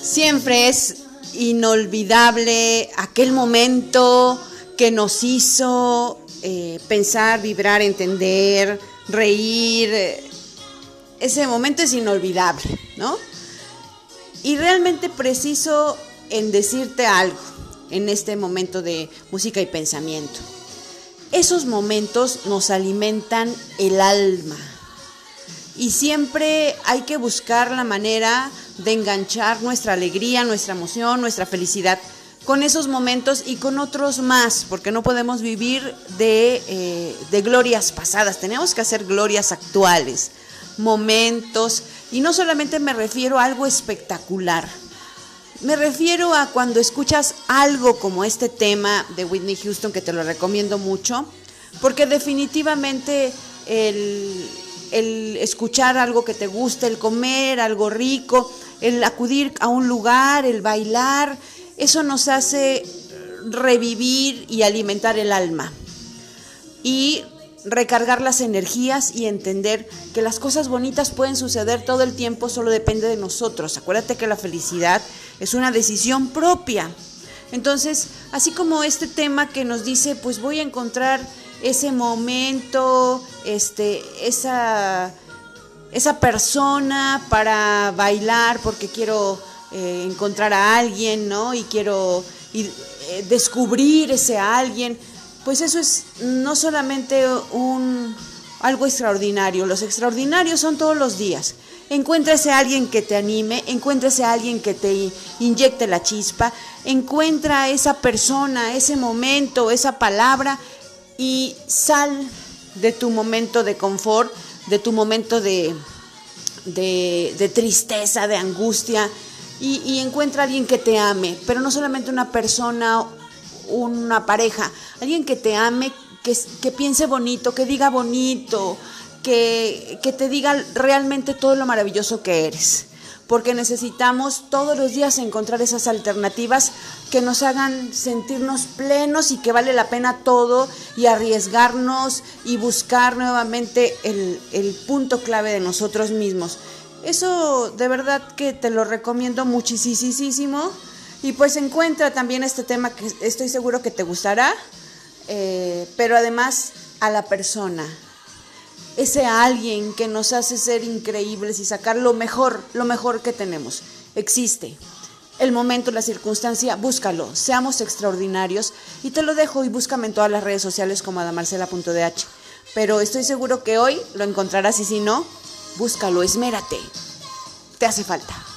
Siempre es inolvidable aquel momento que nos hizo eh, pensar, vibrar, entender, reír, ese momento es inolvidable, ¿no? Y realmente preciso en decirte algo en este momento de música y pensamiento. Esos momentos nos alimentan el alma y siempre hay que buscar la manera de enganchar nuestra alegría, nuestra emoción, nuestra felicidad con esos momentos y con otros más, porque no podemos vivir de, eh, de glorias pasadas, tenemos que hacer glorias actuales, momentos, y no solamente me refiero a algo espectacular, me refiero a cuando escuchas algo como este tema de Whitney Houston, que te lo recomiendo mucho, porque definitivamente el, el escuchar algo que te gusta, el comer algo rico, el acudir a un lugar, el bailar, eso nos hace revivir y alimentar el alma. Y recargar las energías y entender que las cosas bonitas pueden suceder todo el tiempo, solo depende de nosotros. Acuérdate que la felicidad es una decisión propia. Entonces, así como este tema que nos dice, pues voy a encontrar ese momento, este, esa, esa persona para bailar porque quiero eh, encontrar a alguien, ¿no? Y quiero eh, descubrir ese alguien pues eso es no solamente un algo extraordinario, los extraordinarios son todos los días. Encuéntrese a alguien que te anime, encuéntrese a alguien que te inyecte la chispa, encuentra a esa persona, ese momento, esa palabra y sal de tu momento de confort, de tu momento de, de, tristeza, de angustia y, y encuentra a alguien que te ame, pero no solamente una persona una pareja, alguien que te ame, que, que piense bonito, que diga bonito, que, que te diga realmente todo lo maravilloso que eres. Porque necesitamos todos los días encontrar esas alternativas que nos hagan sentirnos plenos y que vale la pena todo y arriesgarnos y buscar nuevamente el, el, punto clave de nosotros mismos. Eso de verdad que te lo recomiendo muchísimo. Y pues encuentra también este tema que estoy seguro que te gustará, eh, pero además a la persona, ese alguien que nos hace ser increíbles y sacar lo mejor, lo mejor que tenemos. Existe. El momento, la circunstancia, búscalo, seamos extraordinarios y te lo dejo y búscame en todas las redes sociales como adamarcela.dh. Pero estoy seguro que hoy lo encontrarás y si no, búscalo, esmérate. Te hace falta.